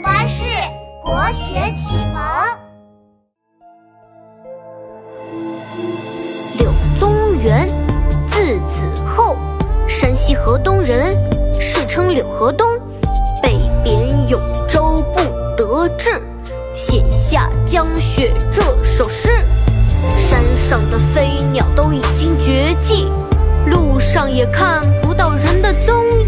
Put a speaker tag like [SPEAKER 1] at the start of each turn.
[SPEAKER 1] 巴士国学启蒙。
[SPEAKER 2] 柳宗元，字子厚，山西河东人，世称柳河东。被贬永州不得志，写下《江雪》这首诗。山上的飞鸟都已经绝迹，路上也看不到人的踪影。